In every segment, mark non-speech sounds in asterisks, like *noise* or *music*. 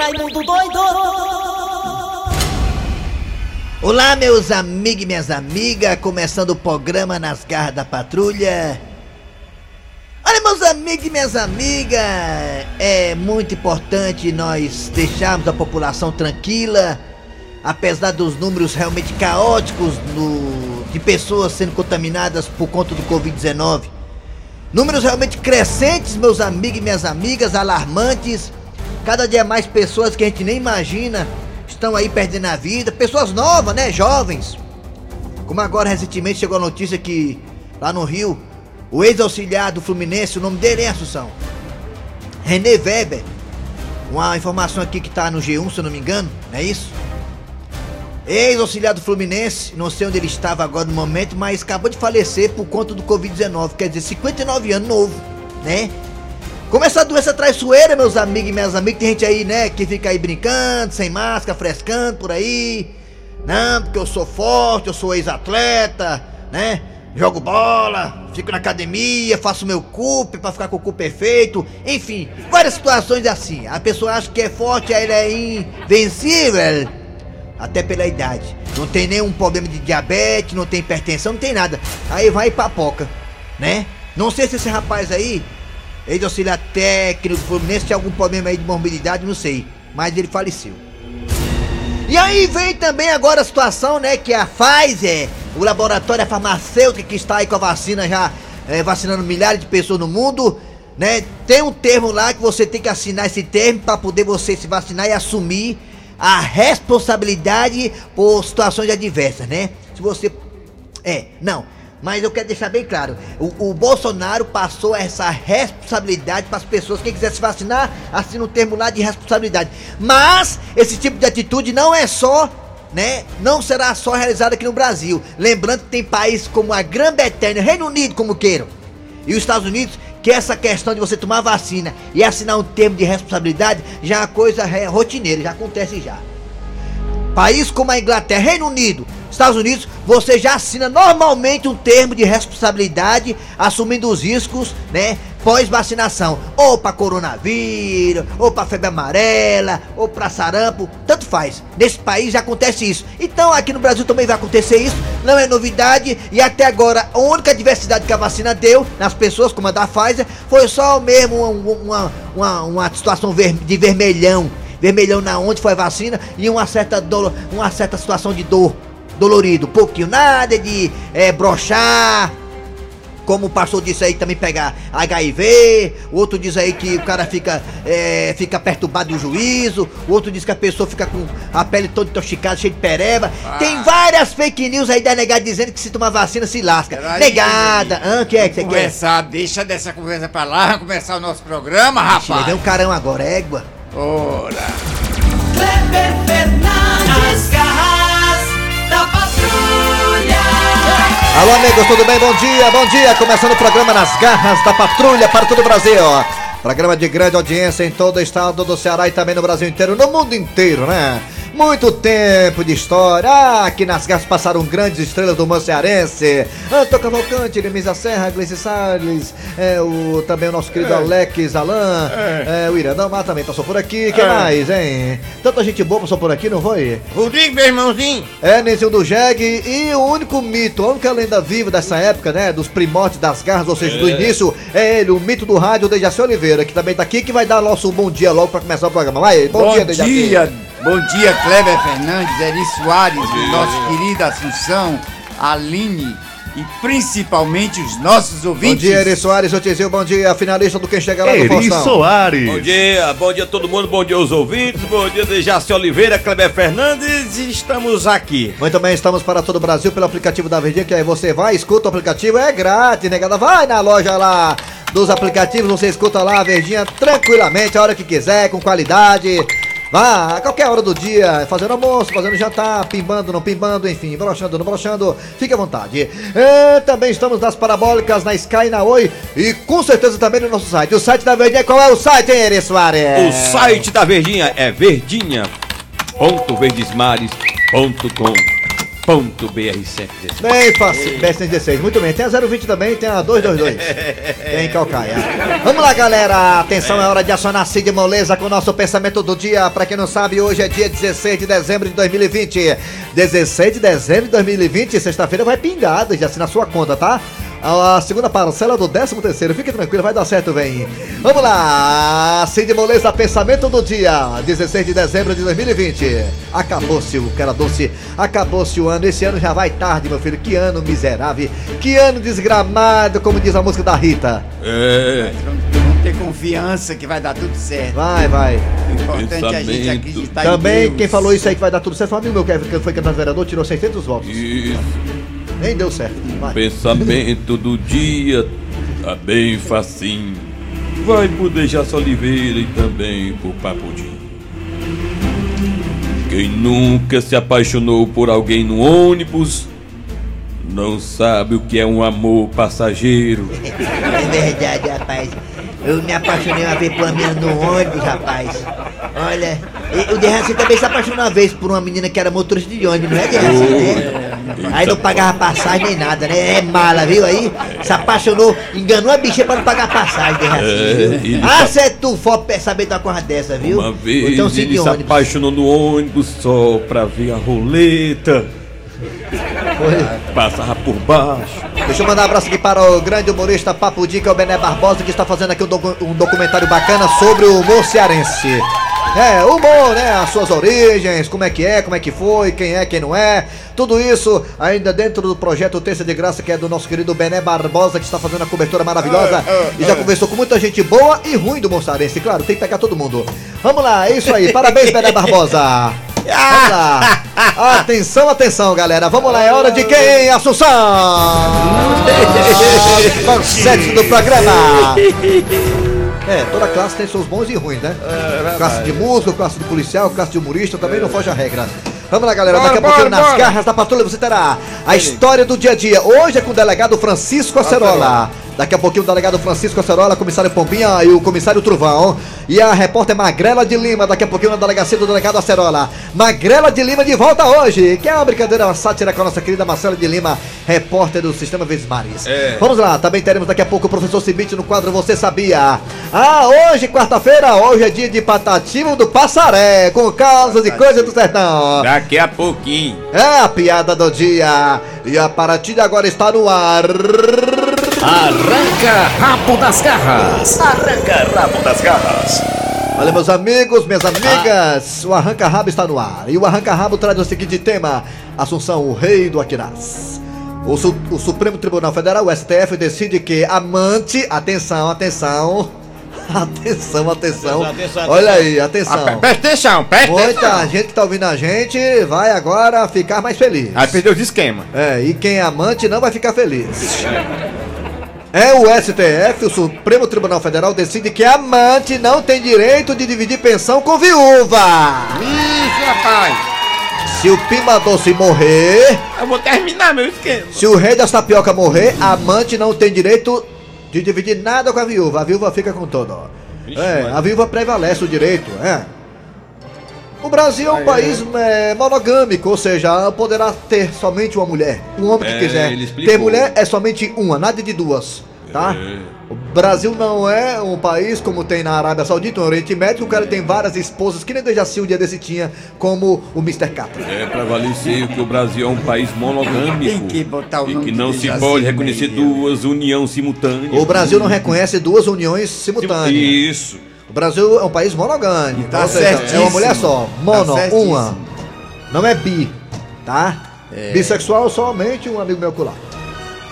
Raimundo doido! Olá, meus amigos e minhas amigas, começando o programa Nas Garras da Patrulha. Olha, meus amigos e minhas amigas, é muito importante nós deixarmos a população tranquila, apesar dos números realmente caóticos no, de pessoas sendo contaminadas por conta do Covid-19. Números realmente crescentes, meus amigos e minhas amigas, alarmantes. Cada dia mais pessoas que a gente nem imagina estão aí perdendo a vida. Pessoas novas, né? Jovens. Como agora recentemente chegou a notícia que lá no Rio, o ex-auxiliar do Fluminense, o nome dele é Assunção. René Weber. Uma informação aqui que tá no G1, se eu não me engano, não é isso? Ex-auxiliar do Fluminense, não sei onde ele estava agora no momento, mas acabou de falecer por conta do Covid-19, quer dizer, 59 anos novo, né? Como essa doença traiçoeira, meus amigos e minhas amigas, tem gente aí, né, que fica aí brincando, sem máscara, frescando por aí. Não, porque eu sou forte, eu sou ex-atleta, né? Jogo bola, fico na academia, faço meu cupe pra ficar com o cu perfeito. Enfim, várias situações assim. A pessoa acha que é forte, aí ela é invencível. Até pela idade. Não tem nenhum problema de diabetes, não tem hipertensão, não tem nada. Aí vai e papoca, né? Não sei se esse rapaz aí ex-auxiliar técnico do Fluminense tinha algum problema aí de mobilidade, não sei. Mas ele faleceu. E aí vem também agora a situação, né, que a Pfizer, o laboratório farmacêutico que está aí com a vacina já é, vacinando milhares de pessoas no mundo, né, tem um termo lá que você tem que assinar esse termo para poder você se vacinar e assumir a responsabilidade por situações adversas, né? Se você é, não, mas eu quero deixar bem claro: o, o Bolsonaro passou essa responsabilidade para as pessoas. Quem quiser se vacinar, assina um termo lá de responsabilidade. Mas esse tipo de atitude não é só né? Não será só realizada aqui no Brasil. Lembrando que tem países como a Grã-Bretanha, Reino Unido, como queiram, e os Estados Unidos, que essa questão de você tomar vacina e assinar um termo de responsabilidade já é uma coisa rotineira, já acontece já. País como a Inglaterra, Reino Unido, Estados Unidos, você já assina normalmente um termo de responsabilidade, assumindo os riscos, né? Pós-vacinação, ou para coronavírus, ou para febre amarela, ou para sarampo, tanto faz. Nesse país já acontece isso. Então aqui no Brasil também vai acontecer isso, não é novidade. E até agora a única diversidade que a vacina deu nas pessoas, como a da Pfizer, foi só mesmo uma, uma, uma, situação de vermelhão vermelhão na onde foi a vacina e uma certa dor, uma certa situação de dor dolorido, pouquinho, nada de é, brochar. Como o pastor disse aí também pegar HIV, o outro diz aí que o cara fica, é, fica perturbado do juízo, o outro diz que a pessoa fica com a pele toda intoxicada, cheia de pereba. Ah. Tem várias fake news aí da negada dizendo que se tomar vacina se lasca. Peraí, negada, ah, que é que você quer? Começar, deixa dessa conversa pra lá, vamos começar o nosso programa, rapaz. Levei um carão agora, égua. Ora. Kleber Fernandes, garras Alô, amigos, tudo bem? Bom dia, bom dia. Começando o programa Nas Garras da Patrulha para todo o Brasil. Programa de grande audiência em todo o estado do Ceará e também no Brasil inteiro, no mundo inteiro, né? Muito tempo de história. Ah, aqui nas garras passaram grandes estrelas do humor cearense. Anton Cavalcante, Nemisa Serra, Gleice Salles, é, o, também o nosso querido é. Alex Alan, é. É, o Irandamar também passou por aqui. Quem é. mais, hein? Tanta gente boa passou por aqui, não foi? Rodrigo, meu irmãozinho. É, Nezinho do Jeg e o único mito, a única lenda viva dessa época, né? Dos primórdios das garras, ou seja, do é. início, é ele, o mito do rádio, Dejaci Oliveira, que também tá aqui, que vai dar nosso bom dia logo pra começar o programa. Vai, bom, bom dia, Dejaci. dia. Bom dia, Kleber Fernandes, Eri Soares, nosso querido Assunção, Aline e principalmente os nossos ouvintes. Bom dia, Eri Soares, Otizio, bom dia, finalista do Quem Chega Lá Eri do Faustão. Soares. Bom dia, bom dia a todo mundo, bom dia aos ouvintes, bom dia de Jaci Oliveira, Kleber Fernandes, estamos aqui. Muito bem, estamos para todo o Brasil pelo aplicativo da Verdinha, que aí você vai, escuta o aplicativo, é grátis, negada, vai na loja lá dos aplicativos, você escuta lá a Verdinha tranquilamente, a hora que quiser, com qualidade Vá a qualquer hora do dia, fazendo almoço, fazendo jantar, pimbando, não pimbando, enfim, brochando, não brochando, fique à vontade. Também estamos nas parabólicas, na Sky na Oi e com certeza também no nosso site. O site da Verdinha, qual é o site, hein, Eri Soares? O site da Verdinha é verdinha.verdesmares.com Bem fácil, BS16. Muito bem, tem a 020 também, tem a 222. tem em Calcaia. Vamos lá, galera. Atenção, é hora de acionar Cid Moleza com o nosso pensamento do dia. Pra quem não sabe, hoje é dia 16 de dezembro de 2020. 16 de dezembro de 2020, sexta-feira vai pingada, já assim na sua conta, tá? A segunda parcela do 13 terceiro. Fique tranquilo, vai dar certo, vem. Vamos lá. Cid Moleza, pensamento do dia. 16 de dezembro de 2020. Acabou-se o cara doce. Acabou-se o ano. Esse ano já vai tarde, meu filho. Que ano miserável. Que ano desgramado, como diz a música da Rita. É. Vamos ter confiança que vai dar tudo certo. Vai, vai. O importante é a gente Pensamento. acreditar Também, em Deus. quem falou isso aí que vai dar tudo certo foi um amigo meu que foi candidato vereador, tirou 600 votos. Isso. Nem deu certo. Vai. Pensamento do dia tá bem facinho. Vai por Dejaci Oliveira e também por Papudim. Quem nunca se apaixonou por alguém no ônibus não sabe o que é um amor passageiro. *laughs* É verdade, rapaz. Eu me apaixonei uma vez por uma menina no ônibus, rapaz. Olha, o Derraci também se apaixonou uma vez por uma menina que era motorista de ônibus, não é, Derraci, né? Aí não pagava passagem nem nada, né? É mala, viu aí? Se apaixonou, enganou a bicha pra não pagar passagem, Derraci. É, ele ah, se- é tu for saber de uma coisa dessa, viu? Uma vez então ele se ônibus. apaixonou no ônibus só pra ver a roleta. Passava por baixo. Deixa eu mandar um abraço aqui para o grande humorista Papo Dica, o Bené Barbosa, que está fazendo aqui um, docu- um documentário bacana sobre o humor cearense. É, humor, né? As suas origens, como é que é, como é que foi, quem é, quem não é. Tudo isso ainda dentro do projeto Terça de Graça, que é do nosso querido Bené Barbosa, que está fazendo a cobertura maravilhosa. E já conversou com muita gente boa e ruim do humor cearense. Claro, tem que pegar todo mundo. Vamos lá, é isso aí. Parabéns, Bené Barbosa. *laughs* Vamos lá. Atenção, atenção, galera. Vamos lá, é hora de quem? Assunção! *laughs* Manchete do programa. É, toda classe tem seus bons e ruins, né? classe de músico, classe de policial, classe de humorista, também não foge a regra. Vamos lá, galera. Daqui a bora, nas bora. garras da patrulha, você terá a história do dia a dia. Hoje é com o delegado Francisco Acerola. Daqui a pouquinho, o delegado Francisco Acerola, comissário Pombinha e o comissário Truvão. E a repórter Magrela de Lima, daqui a pouquinho na delegacia do delegado Acerola. Magrela de Lima de volta hoje, que é uma brincadeira, uma sátira com a nossa querida Marcela de Lima, repórter do Sistema Vezes Mares. É. Vamos lá, também teremos daqui a pouco o professor Cibite no quadro Você Sabia. Ah, hoje, quarta-feira, hoje é dia de Patativo do Passaré, com causas e coisas do sertão. Daqui a pouquinho. É a piada do dia. E a partir de agora está no ar. Arranca rabo das garras. Arranca rabo das garras. Olha, meus amigos, minhas amigas, o Arranca Rabo está no ar. E o Arranca Rabo traz o seguinte tema: Assunção, o rei do Aquiraz. O, Su- o Supremo Tribunal Federal, o STF, decide que amante. Atenção, *laughs* atenção. Atenção, atenção. Atenção, atenção, Olha aí, atenção. Ah, Presta atenção, presta Muita atenção. gente que tá ouvindo a gente vai agora ficar mais feliz. Aí perdeu os esquema. É, e quem é amante não vai ficar feliz. *laughs* É o STF, o Supremo Tribunal Federal, decide que amante não tem direito de dividir pensão com viúva. Isso, rapaz. Se o Pima Doce morrer, Eu vou terminar meu esquema. se o rei das tapioca morrer, amante não tem direito de dividir nada com a viúva. A viúva fica com tudo. É, a viúva prevalece o direito, é. O Brasil é um país é, monogâmico, ou seja, poderá ter somente uma mulher. O homem que É, quiser ter mulher é somente uma, nada de duas, tá? É. O Brasil não é um país como tem na Arábia Saudita, no Oriente Médio, que o cara tem várias esposas, que nem Dejaci um dia desse tinha, como o Mr. Catra. É prevalecer que o Brasil é um país monogâmico. Tem que botar o e nome que de não se Dejaci pode reconhecer meio. duas união simultâneas. O Brasil não reconhece duas uniões simultâneas. Isso. O Brasil é um país monogâmico. Tá seja, é uma mulher só. Tá Mono, certíssimo. uma. Não é bi, tá? Bissexual somente um amigo meu colar.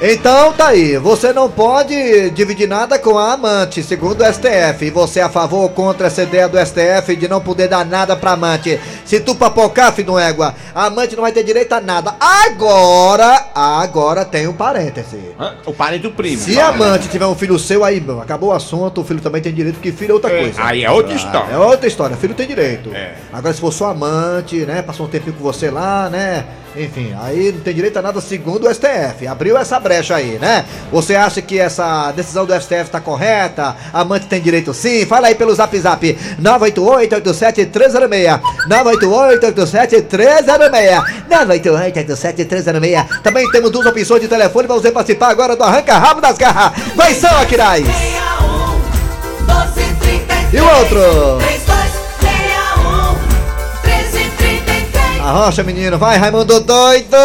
Então tá aí, você não pode dividir nada com a amante, segundo o STF. E você é a favor ou contra essa ideia do STF de não poder dar nada pra amante? Se tu papocar, filho do égua, a amante não vai ter direito a nada. Agora, agora tem um parêntese. Hã? O parente do primo. Se a amante tiver um filho seu, aí meu, acabou o assunto, o filho também tem direito, porque filho é outra coisa. Aí é outra história. É outra história, filho tem direito. É. Agora, se for sua amante, né? Passou um tempinho com você lá, né? Enfim, aí não tem direito a nada segundo o STF. Abriu essa brecha aí, né? Você acha que essa decisão do STF tá correta? Amante tem direito sim? Fala aí pelo zap zap 988-87-306. 988-87-306. 988-87-306. Também temos duas opções de telefone pra você participar agora do Arranca Rabo das Garras. Vai só, Aquiraz! 61 1233 E o outro? 1333 Arrocha, menino. Vai, Raimundo doido!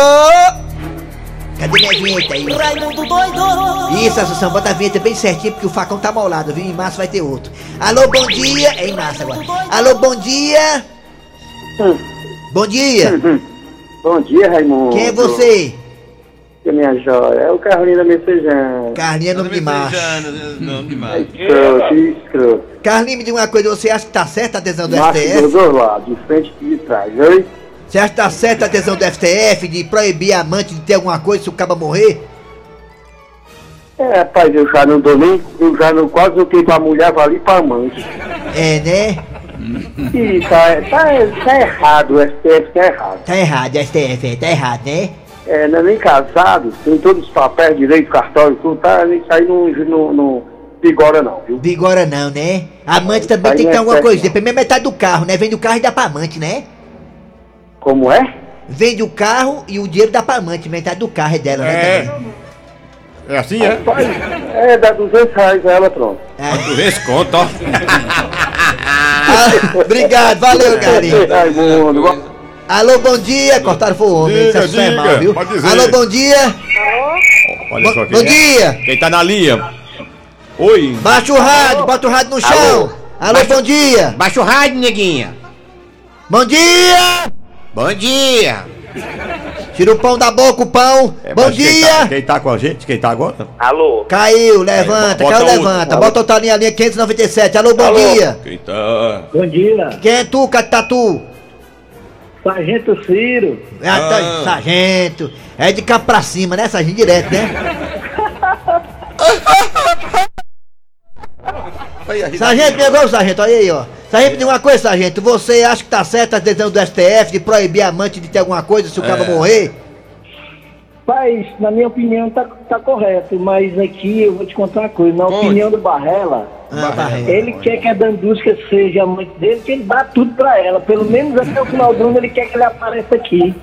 Cadê minha vinheta aí? Raimundo doido Isso, Assunção, bota a vinheta bem certinho porque o facão tá molado, viu? Em março vai ter outro. Alô, bom dia. É em março agora. Alô, bom dia. Bom dia. Bom dia, Raimundo. Quem é você? Que minha joia. É o Carlinho da Messejana. Carlinha nome de macho. Não, demais. Escroto, escroto. Carlinho, me diga uma coisa, você acha que tá certa a adesão do Macho dos STF? dois lados, de frente e de trás, oi? Você acha que tá certa a adesão do STF de proibir a amante de ter alguma coisa se o caba morrer? É, rapaz, eu já não dou nem, eu já não quase não tenho pra mulher, vale pra amante. É, né? E tá, tá, tá errado, o STF tá errado. Tá errado, STF, é, tá errado, né? É, não é nem casado, tem todos os papéis, direito, cartório, tudo, tá, isso aí não, não, não vigora não, viu? Vigora não, né? Amante também tem que ter é alguma coisa. Depende metade do carro, né? Vende o carro e dá pra amante, né? Como é? Vende o carro e o dinheiro dá pra amante. Metade do carro é dela, né? É. também. É assim, é? Rapaz, é, dá 200 reais a ela, pronto. É. Tu vês conta, ó. Ah, obrigado, valeu. Raimundo, Alô, bom dia. Cortaram foi o homem, Diga, isso é diga, mal, viu? pode dizer. Alô, bom dia. Olha só Bom, quem bom é. dia. Quem tá na linha? Oi. Baixa o rádio, bota o rádio no chão. Alô, bom dia. Baixa o rádio, neguinha. Bom dia. Bom dia. Tira o pão da boca, o pão. É, bom mas Quem dia. tá, quem tá com a gente? Quem tá agora? Alô? Caiu, levanta, bota caiu, outro. levanta. Bota outra linha, linha 597. Alô, bom Alô. dia. Quem tá? Bom dia, Quem é tu, Catatu? Sargento Ciro. Ah, tá, Ah. sargento. É de cá pra cima, né? Sargento direto, né? *laughs* Sargento, pegou o sargento, olha aí, ó. Sargento, me diga uma coisa, sargento. Você acha que tá certa a decisão do STF de proibir a amante de ter alguma coisa se o cara morrer? Pai, na minha opinião tá, tá correto, mas aqui eu vou te contar uma coisa. Na Conte. opinião do Barrela, Ah, ele quer que a Dandusca seja a mãe dele, que ele dá tudo pra ela. Pelo menos até o final do ano ele quer que ele apareça aqui.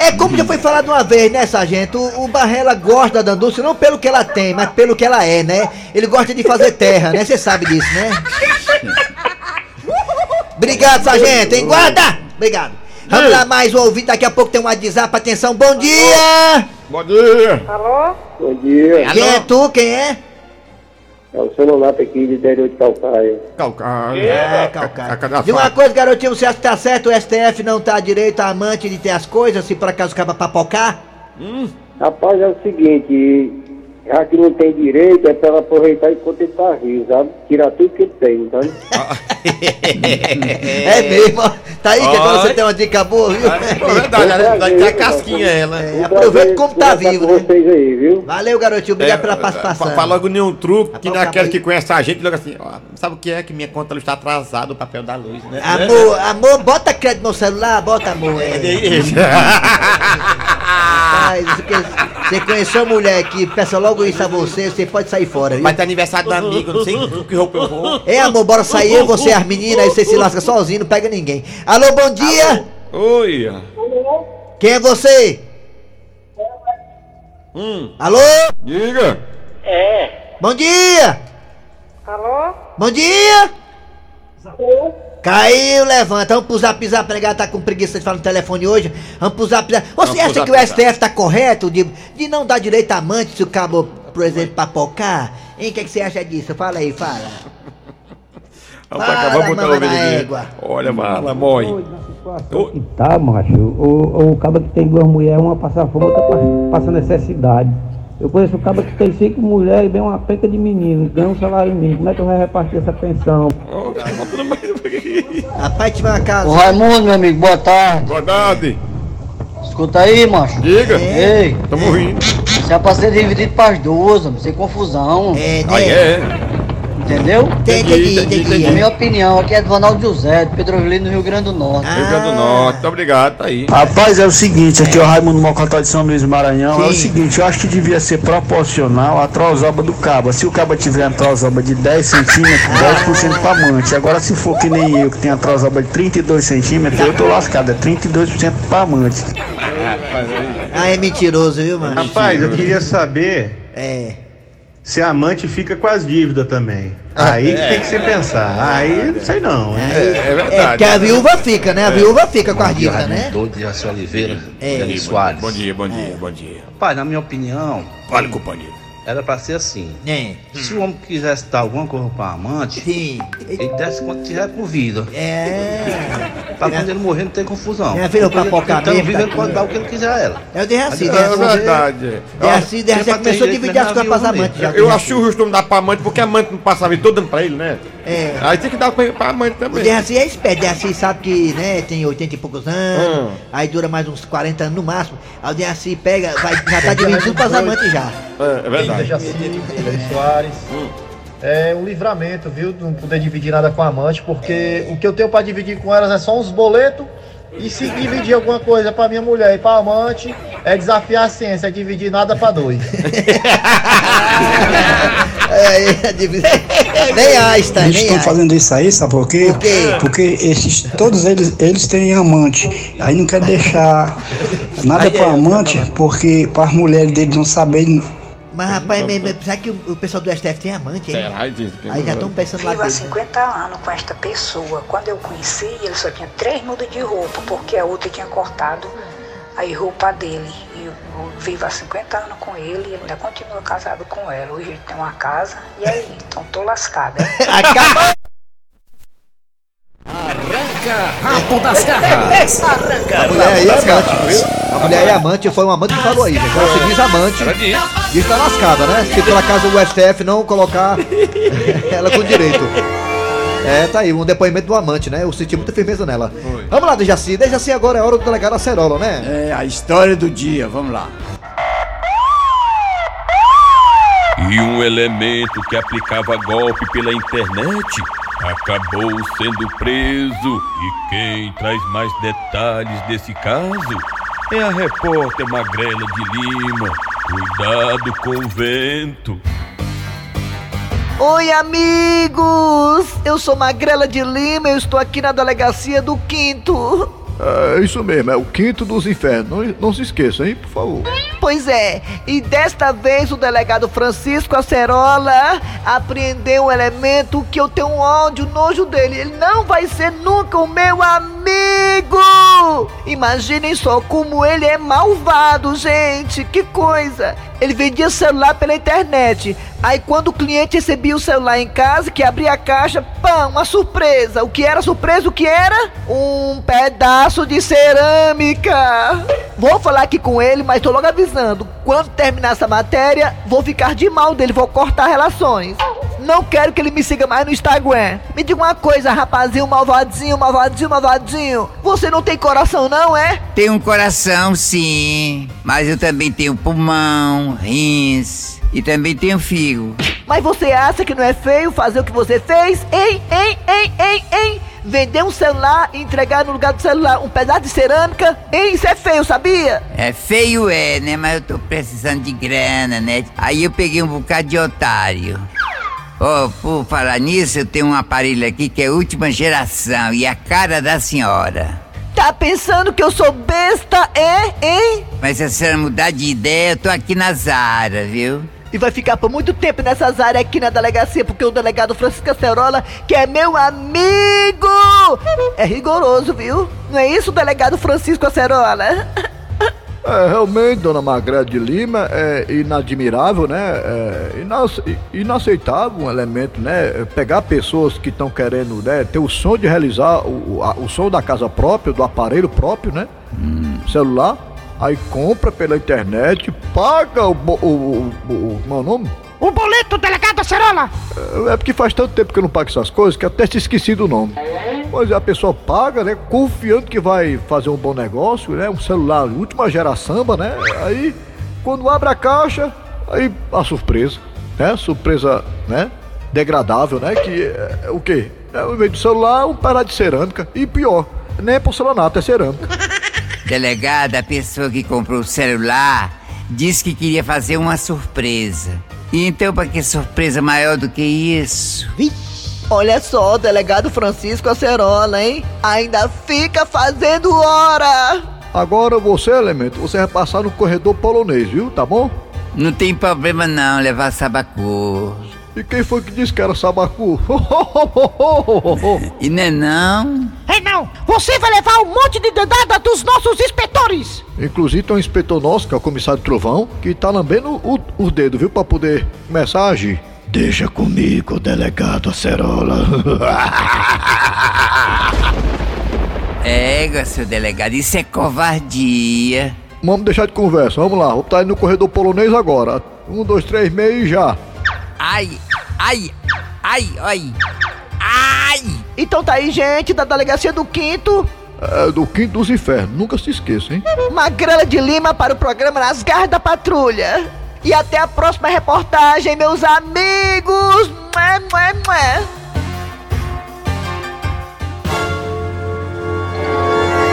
É como já foi falado uma vez, né, sargento? O, o Barrela gosta da Dandúcia não pelo que ela tem, mas pelo que ela é, né? Ele gosta de fazer terra, né? Você sabe disso, né? *laughs* Obrigado, sargento, hein? Guarda! Obrigado. Vamos lá, mais um ouvinte. Daqui a pouco tem um WhatsApp. Atenção, bom dia! Bom dia. Bom dia. Quem é tu? Quem é? É o celular aqui de interior de Calcaia. Calcaia. É, Calcaia. De uma coisa, garotinho, você acha que tá certo o STF não tá direito a amante de ter as coisas, se por acaso acaba papocar? Rapaz, é o seguinte, já que não tem direito, é pra ela aproveitar enquanto ele tá vivo, sabe? Tirar tudo que ele tem, então. É mesmo, ó. Tá aí, que agora você tem uma dica boa, viu? É verdade, ela vai casquinha ela. É, aproveita como tá vivo, né? vocês aí, viu? Valeu, garotinho. Obrigado É, pela fa- participação. Fala logo nenhum truque, que não é que conhece a gente, logo assim, ó, sabe o que é? Que minha conta está atrasada, o papel da luz, né? Amor, amor, bota crédito no celular, bota amor. É. *laughs* Rapaz, você, que- você conheceu uma mulher que peça logo isso a você, você pode sair fora, viu? Vai ter aniversário do amigo, não sei com que roupa eu vou. É, amor, bora sair, eu, você e as meninas, aí você se lasca sozinho, não pega ninguém. Alô, bom dia! Oi. Quem é você? Hum, Alô? diga. Bom dia! Alô? Bom dia! Caiu, levanta. Vamos pro zap zap, pregar, tá com preguiça de falar no telefone hoje. Vamos pro zap zap. Você acha zap que o. STF tá correto de, de não dar direito a amante se o cabo, por exemplo, papocar? Hein, o que, que você acha disso? Fala aí, fala. Vamos Fala, pra cá, vamos botar o. Olha, mala. Ô, Tá, macho. O, o cabo que tem duas mulheres, uma passa fome, outra pa- passa necessidade. Eu conheço o cabo que tem cinco mulheres e bem uma penca de menino, ganha um salário mínimo. Como é que eu vou repartir essa pensão? cara. *laughs* Rapaz, tive uma casa. Ô Raimundo, meu amigo, boa tarde. Boa tarde. Escuta aí, macho. Diga. Ei, Tamo rindo. se é pra ser dividido pras duas, homem, sem confusão. É, né? Aí é. Entendeu? Entendi, entendi. A minha opinião aqui é do Ronaldo José, de Pedro Avelino, no Rio Grande do Norte. Rio Grande do Norte, muito obrigado, tá aí. Rapaz, é o seguinte, aqui é o Raimundo Mocotó de São Luís Maranhão. É o seguinte, eu acho que devia ser proporcional a trozoba do caba. Se o caba tiver uma trozoba de 10 centímetros, 10% pra amante. Agora, se for que nem eu, que tenho a trozoba de 32 centímetros, eu tô lascado. É 32% pra amante. Ah, é mentiroso, viu, mano? Rapaz, eu queria saber É. se a amante fica com as dívidas também. Aí é. tem que se pensar. Aí não sei não. hein? É porque a viúva fica, né? A viúva fica com a dívida, né? Doido de Jaci Oliveira, É. Soares. Bom dia, bom dia, bom dia. Pai, na minha opinião. Fale, companheiro. Era pra ser assim. É. Se o homem quisesse dar alguma coisa pra amante, ele desse quando tiver com vida. É. Pra quando ele morrer não ter confusão. Minha filha, pra focar então, vivo, tá ele pode dar o que ele quiser a ela. É o Derraci, É Derraci. verdade. Derraci, Derraci Tem pra começou a dividir as coisas pras na amantes. Eu Derraci. acho justo não dar pra amante, porque a amante não passa a vida toda dando pra ele, né? É. Aí tem que dar pra, pra amante O também. Derraci é esperto, Derraci sabe que, né, tem 80 e poucos anos, Hum. aí dura mais uns 40 anos no máximo. Aí o Derraci pega, vai, já tá dividindo tudo pras amantes já. É, é verdade. Jaci, Soares. É um livramento, viu? Não poder dividir nada com a amante, porque o que eu tenho pra dividir com elas é só uns boletos. E se dividir alguma coisa pra minha mulher e pra amante, é desafiar a ciência, é dividir nada pra dois. *laughs* É, é, *laughs* nem Einstein, Eles nem estão Einstein. fazendo isso aí, sabe por quê? Por quê? Porque esses, todos eles, eles têm amante. Aí não quer deixar nada para amante, porque para as mulheres deles não saberem. Mas rapaz, mesmo, será que o, o pessoal do STF tem amante, hein? Será? Aí já estão pensando lá Vivo há dentro. 50 anos com esta pessoa. Quando eu conheci, ele só tinha três mudas de roupa, porque a outra tinha cortado a roupa dele. E eu vivo há 50 anos com ele e ainda continua casado com ela. Hoje ele tem uma casa. E aí? Então tô lascada. *laughs* Acaba! Arranca rabo das garras. *laughs* Arranca A mulher aí é amante, viu? A mulher aí é amante, foi uma amante que falou aí, gente. Ela se diz amante. Ela diz. Diz tá lascada, né? Se por acaso o STF não colocar *laughs* ela com direito. É, tá aí, um depoimento do amante, né? Eu senti muita firmeza nela. Vamos lá, Dejaci. Dejaci agora é hora do delegado Acerola, né? É a história do dia, vamos lá. E um elemento que aplicava golpe pela internet acabou sendo preso. E quem traz mais detalhes desse caso é a repórter Magrela de Lima. Cuidado com o vento. Oi, amigos! Eu sou Magrela de Lima, eu estou aqui na delegacia do Quinto. É isso mesmo, é o quinto dos infernos. Não, não se esqueça, hein, por favor. Pois é, e desta vez o delegado Francisco Acerola apreendeu um elemento que eu tenho um ódio, nojo dele. Ele não vai ser nunca o meu amigo! Imaginem só como ele é malvado, gente! Que coisa! Ele vendia celular pela internet. Aí quando o cliente recebia o celular em casa, que abria a caixa, pã, uma surpresa. O que era surpresa? O que era? Um pedaço de cerâmica. Vou falar aqui com ele, mas tô logo avisando. Quando terminar essa matéria, vou ficar de mal dele, vou cortar relações. Não quero que ele me siga mais no Instagram. Me diga uma coisa, rapazinho, malvadinho, malvadinho, malvadinho. Você não tem coração, não, é? Tenho um coração, sim, mas eu também tenho pulmão, rins e também tenho fígado. Mas você acha que não é feio fazer o que você fez? Hein, hein, hein, hein, hein? Vender um celular e entregar no lugar do celular um pedaço de cerâmica? Hein, isso é feio, sabia? É feio, é, né? Mas eu tô precisando de grana, né? Aí eu peguei um bocado de otário. Oh, por falar nisso, eu tenho um aparelho aqui que é última geração e a cara da senhora. Tá pensando que eu sou besta, é, hein? Mas se a senhora mudar de ideia, eu tô aqui na Zara, viu? E vai ficar por muito tempo nessas áreas aqui na delegacia, porque o delegado Francisco Acerola, que é meu amigo, é rigoroso, viu? Não é isso, delegado Francisco Acerola? *laughs* É, realmente, dona Magrela de Lima, é inadmirável, né? É inace- inaceitável um elemento, né? Pegar pessoas que estão querendo né, ter o sonho de realizar o, o, a- o sonho da casa própria, do aparelho próprio, né? Celular, aí compra pela internet, paga o. o, o, o, o meu nome? O boleto, delegado Acerola! É porque faz tanto tempo que eu não pago essas coisas que até se esqueci do nome. Pois é, a pessoa paga, né? Confiando que vai fazer um bom negócio, né? Um celular última geração, né? Aí, quando abre a caixa, aí a surpresa, né? Surpresa, né? degradável, né? Que é, o quê? É, ao invés do celular, um pedaço de cerâmica. E pior, nem é porcelanato, é cerâmica. *laughs* Delegada, a pessoa que comprou o celular disse que queria fazer uma surpresa. E então, pra que surpresa maior do que isso? Olha só, delegado Francisco Acerola, hein? Ainda fica fazendo hora! Agora você, elemento, você vai passar no corredor polonês, viu? Tá bom? Não tem problema não levar sabacu. E quem foi que disse que era sabacu? *laughs* E não é não? É não, você vai levar um monte de dedada dos nossos inspetores. Inclusive tem um inspetor nosso, que é o comissário Trovão, que tá lambendo o, o dedo, viu? Pra poder começar a agir. Deixa comigo, delegado Acerola. *laughs* Égua, seu delegado, isso é covardia. Vamos deixar de conversa, vamos lá. Vou estar indo no corredor polonês agora. Um, dois, três, meio e já. Ai, ai, ai, ai. Ai! Então tá aí, gente, da delegacia do Quinto. É do quinto dos infernos, nunca se esqueça, hein? Magrela de Lima para o programa Nas Garras da Patrulha. E até a próxima reportagem, meus amigos! Mua, mua, mua.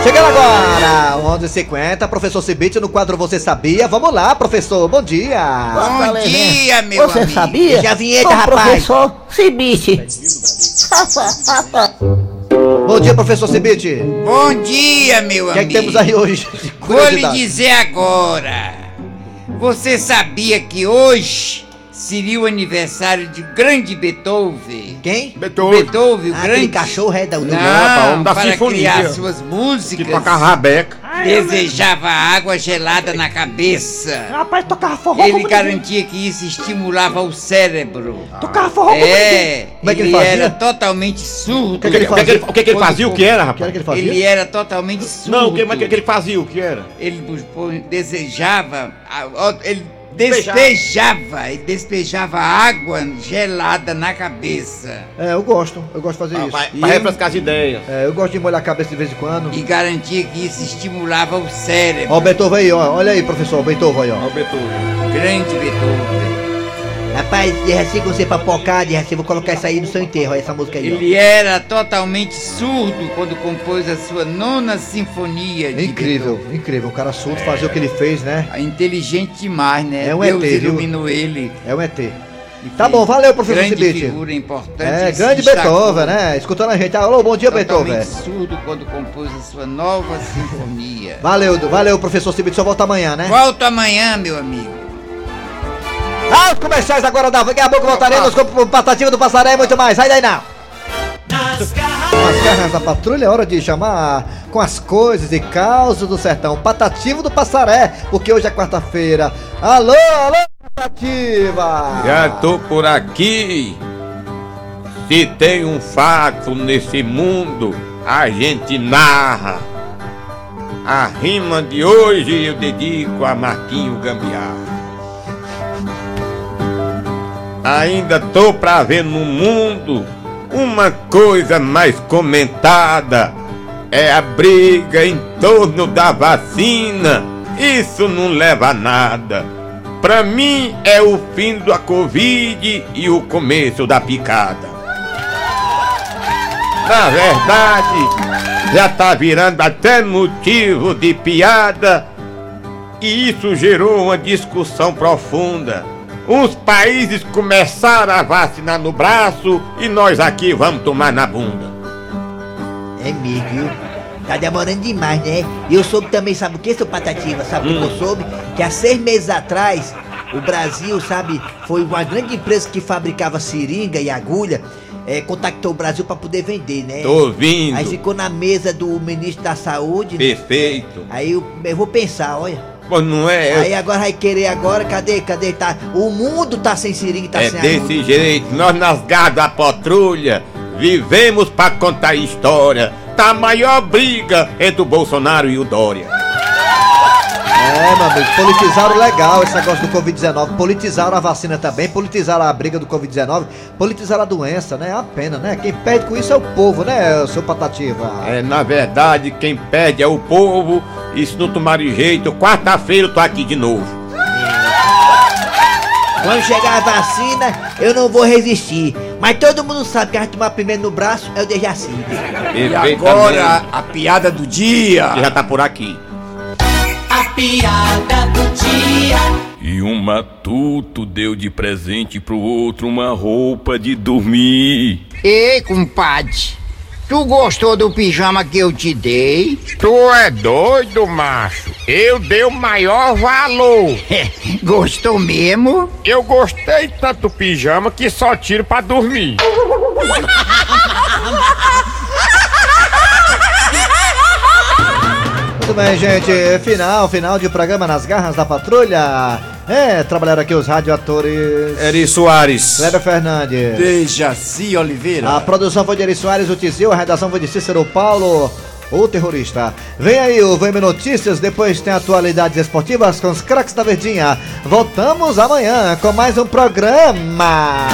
Chegando agora, 11h50, professor Cibite no quadro Você Sabia? Vamos lá, professor, bom dia! Bom dia, meu Você amigo. sabia? Já a vinheta, rapaz. professor Cibite. Bom dia, professor Cibite! Bom dia, meu O que é amigo. que temos aí hoje? Vou lhe dizer agora. Você sabia que hoje seria o aniversário de grande Beethoven? Quem? Beethoven. Beethoven, o Ah, grande. aquele cachorro é da do Não, Não, homem da para sinfonia. criar suas músicas. Que toca rabeca. Desejava água gelada na cabeça. Rapaz, tocava forró Ele como ninguém. garantia que isso estimulava o cérebro. Tocava forró. É, Como é que ele ele fazia? era totalmente surdo. O que é que ele O que, que ele, o que é que ele fazia? O que era, O que rapaz? era que ele fazia? Ele era totalmente surdo. Não, o que, mas o que, é que ele fazia? O que era? Ele desejava, ele Despejava. ele despejava água gelada na cabeça É, eu gosto, eu gosto de fazer isso. Pra, pra refrescar as ideias. É, eu gosto de molhar a cabeça de vez em quando. e garantia que isso estimulava o cérebro. Ó o Beethoven aí, ó. Olha aí, professor, o Beethoven aí, ó. Ó o Beethoven. Grande Beethoven. Rapaz, de assim com você papocar, de assim, vou colocar isso aí no seu enterro, essa música aí. ó. Ele era totalmente surdo quando compôs a sua nona sinfonia. de Incrível, Beethoven. incrível. Um cara surdo fazer o que ele fez, né? Inteligente demais, né? É um Deus ET, viu? iluminou ele. É um ET. Tá bom, valeu, professor Grande Cibite. figura importante. É, grande. Beethoven, né? Escutando a gente. Alô, bom dia, Beethoven. Totalmente surdo quando compôs a sua nova sinfonia. Valeu, valeu, professor Cibite. Só volta amanhã, né? Volto amanhã, meu amigo. Ah, os comerciais agora da Daqui a pouco voltaremos com Patativa do Passaré e muito mais. Sai daí não. Nas garras da patrulha é hora de chamar com as coisas e causas do sertão. Patativo do Passaré, porque hoje é quarta-feira. Alô, alô, Patativa! Já tô por aqui. Se tem um fato nesse mundo, a gente narra. A rima de hoje eu dedico a Marquinho Gambiarra. Ainda tô pra ver no mundo uma coisa mais comentada. É a briga em torno da vacina. Isso não leva a nada. Pra mim é o fim da Covid e o começo da picada. Na verdade, já tá virando até motivo de piada. E isso gerou uma discussão profunda. Uns países começaram a vacinar no braço e nós aqui vamos tomar na bunda. É mesmo, viu? Tá demorando demais, né? E eu soube também, sabe o que, seu Patativa? Sabe o que eu soube? Que há seis meses atrás, o Brasil, sabe, foi uma grande empresa que fabricava seringa e agulha, é, contactou o Brasil pra poder vender, né? Tô ouvindo. Aí ficou na mesa do ministro da saúde. né? Perfeito. Aí eu, eu vou pensar, olha. Pô, não é? Aí agora vai querer agora, cadê, cadê? Tá, o mundo tá sem seringa tá É sem desse jeito, nós nas garras da patrulha vivemos pra contar história. Tá a maior briga entre o Bolsonaro e o Dória. É, meu amigo, politizaram legal esse negócio do Covid-19. Politizaram a vacina também, politizaram a briga do Covid-19, politizaram a doença, né? É uma pena, né? Quem perde com isso é o povo, né, seu Patativa? É, na verdade, quem perde é o povo. E se não tomarem jeito, quarta-feira eu tô aqui de novo. Quando chegar a vacina, eu não vou resistir. Mas todo mundo sabe que a gente tomar primeiro no braço é o Dejaci. E agora a piada do dia. Que já tá por aqui. A piada do dia. E um matuto deu de presente pro outro uma roupa de dormir. Ei, compadre. Tu gostou do pijama que eu te dei? Tu é doido, macho. Eu dei o maior valor. *laughs* Gostou mesmo? Eu gostei tanto do pijama que só tiro pra dormir. *laughs* bem, gente. Final, final de programa nas garras da patrulha. É, trabalharam aqui os radioatores. Eri Soares. Cléber Fernandes. Dejaci Oliveira. A produção foi de Eri Soares, o Tizil, a redação foi de Cícero Paulo, o terrorista. Vem aí o VM Notícias, depois tem atualidades esportivas com os craques da Verdinha. Voltamos amanhã com mais um programa.